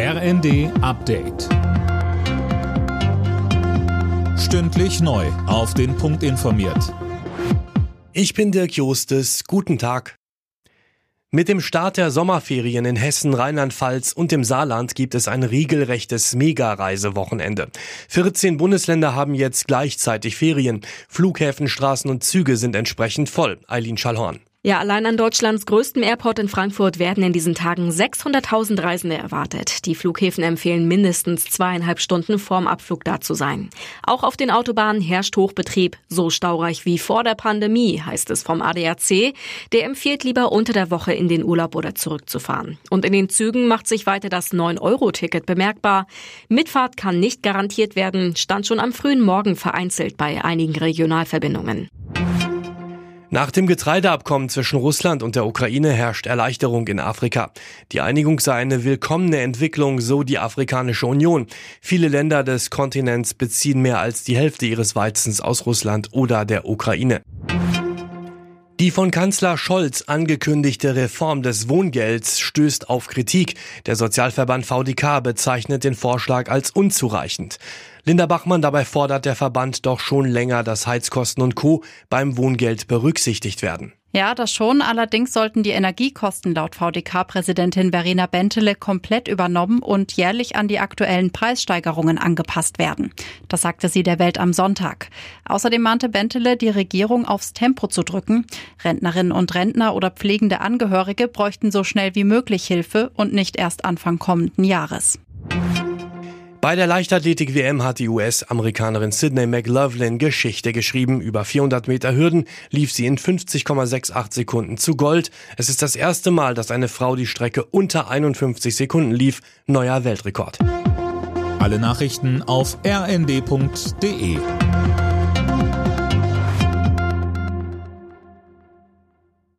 RND Update. Stündlich neu. Auf den Punkt informiert. Ich bin Dirk Jostes. Guten Tag. Mit dem Start der Sommerferien in Hessen, Rheinland-Pfalz und dem Saarland gibt es ein regelrechtes Mega-Reisewochenende. 14 Bundesländer haben jetzt gleichzeitig Ferien. Flughäfen, Straßen und Züge sind entsprechend voll. Eileen Schallhorn. Ja, allein an Deutschlands größtem Airport in Frankfurt werden in diesen Tagen 600.000 Reisende erwartet. Die Flughäfen empfehlen mindestens zweieinhalb Stunden vorm Abflug da zu sein. Auch auf den Autobahnen herrscht Hochbetrieb, so staureich wie vor der Pandemie, heißt es vom ADAC. Der empfiehlt lieber unter der Woche in den Urlaub oder zurückzufahren. Und in den Zügen macht sich weiter das 9-Euro-Ticket bemerkbar. Mitfahrt kann nicht garantiert werden, stand schon am frühen Morgen vereinzelt bei einigen Regionalverbindungen. Nach dem Getreideabkommen zwischen Russland und der Ukraine herrscht Erleichterung in Afrika. Die Einigung sei eine willkommene Entwicklung, so die Afrikanische Union. Viele Länder des Kontinents beziehen mehr als die Hälfte ihres Weizens aus Russland oder der Ukraine. Die von Kanzler Scholz angekündigte Reform des Wohngelds stößt auf Kritik. Der Sozialverband VDK bezeichnet den Vorschlag als unzureichend. Linda Bachmann dabei fordert der Verband doch schon länger, dass Heizkosten und Co. beim Wohngeld berücksichtigt werden. Ja, das schon. Allerdings sollten die Energiekosten laut VDK-Präsidentin Verena Bentele komplett übernommen und jährlich an die aktuellen Preissteigerungen angepasst werden. Das sagte sie der Welt am Sonntag. Außerdem mahnte Bentele, die Regierung aufs Tempo zu drücken. Rentnerinnen und Rentner oder pflegende Angehörige bräuchten so schnell wie möglich Hilfe und nicht erst Anfang kommenden Jahres. Bei der Leichtathletik-WM hat die US-Amerikanerin Sydney McLaughlin Geschichte geschrieben. Über 400 Meter Hürden lief sie in 50,68 Sekunden zu Gold. Es ist das erste Mal, dass eine Frau die Strecke unter 51 Sekunden lief. Neuer Weltrekord. Alle Nachrichten auf rnd.de